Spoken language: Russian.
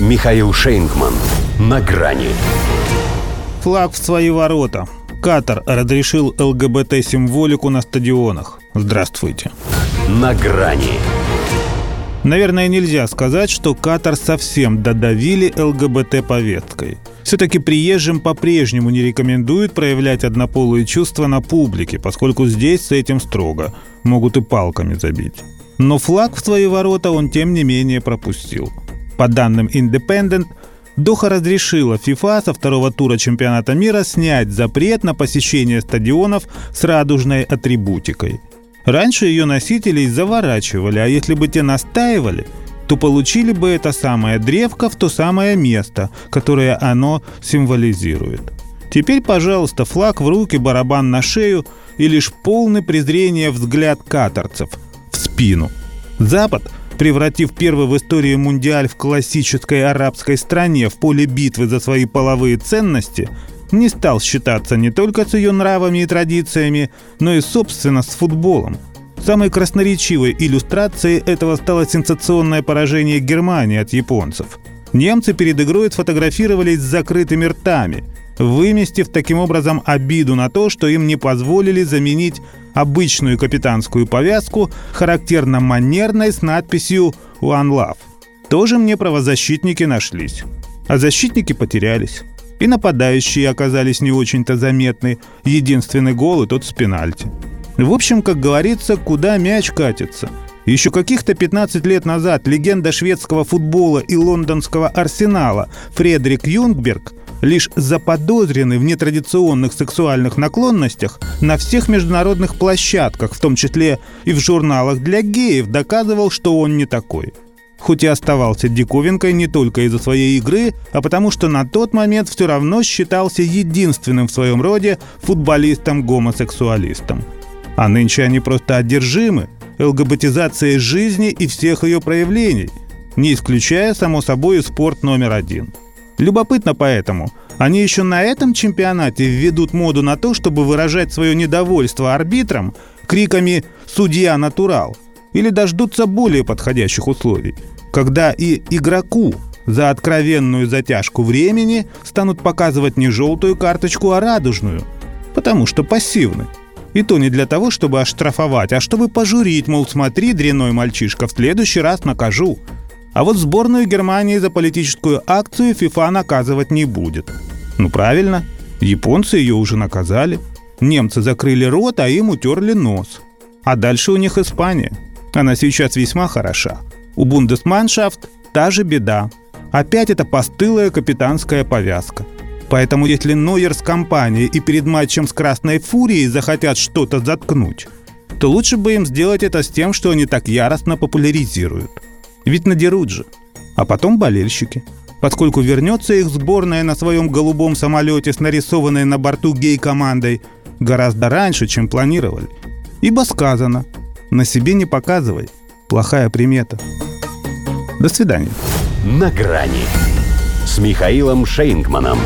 Михаил Шейнгман. На грани. Флаг в свои ворота. Катар разрешил ЛГБТ-символику на стадионах. Здравствуйте. На грани. Наверное, нельзя сказать, что Катар совсем додавили ЛГБТ-повесткой. Все-таки приезжим по-прежнему не рекомендуют проявлять однополые чувства на публике, поскольку здесь с этим строго. Могут и палками забить. Но флаг в свои ворота он тем не менее пропустил. По данным Independent, Доха разрешила ФИФА со второго тура чемпионата мира снять запрет на посещение стадионов с радужной атрибутикой. Раньше ее носителей заворачивали, а если бы те настаивали, то получили бы это самое древко в то самое место, которое оно символизирует. Теперь, пожалуйста, флаг в руки, барабан на шею и лишь полный презрения взгляд каторцев в спину. Запад – превратив первый в истории Мундиаль в классической арабской стране в поле битвы за свои половые ценности, не стал считаться не только с ее нравами и традициями, но и, собственно, с футболом. Самой красноречивой иллюстрацией этого стало сенсационное поражение Германии от японцев. Немцы перед игрой сфотографировались с закрытыми ртами, выместив таким образом обиду на то, что им не позволили заменить обычную капитанскую повязку, характерно манерной с надписью «One Love». Тоже мне правозащитники нашлись. А защитники потерялись. И нападающие оказались не очень-то заметны. Единственный гол и тот с пенальти. В общем, как говорится, куда мяч катится. Еще каких-то 15 лет назад легенда шведского футбола и лондонского арсенала Фредерик Юнгберг – лишь заподозренный в нетрадиционных сексуальных наклонностях на всех международных площадках, в том числе и в журналах для геев, доказывал, что он не такой. Хоть и оставался диковинкой не только из-за своей игры, а потому что на тот момент все равно считался единственным в своем роде футболистом-гомосексуалистом. А нынче они просто одержимы ЛГБТизацией жизни и всех ее проявлений, не исключая, само собой, спорт номер один – Любопытно поэтому. Они еще на этом чемпионате введут моду на то, чтобы выражать свое недовольство арбитром криками «Судья натурал» или дождутся более подходящих условий, когда и игроку за откровенную затяжку времени станут показывать не желтую карточку, а радужную, потому что пассивны. И то не для того, чтобы оштрафовать, а чтобы пожурить, мол, смотри, дряной мальчишка, в следующий раз накажу – а вот сборную Германии за политическую акцию ФИФА наказывать не будет. Ну правильно, японцы ее уже наказали. Немцы закрыли рот, а им утерли нос. А дальше у них Испания. Она сейчас весьма хороша. У Бундесманшафт та же беда. Опять это постылая капитанская повязка. Поэтому если Нойер с компанией и перед матчем с Красной Фурией захотят что-то заткнуть, то лучше бы им сделать это с тем, что они так яростно популяризируют – ведь надерут же. А потом болельщики. Поскольку вернется их сборная на своем голубом самолете с нарисованной на борту гей-командой гораздо раньше, чем планировали. Ибо сказано «на себе не показывай». Плохая примета. До свидания. На грани с Михаилом Шейнгманом.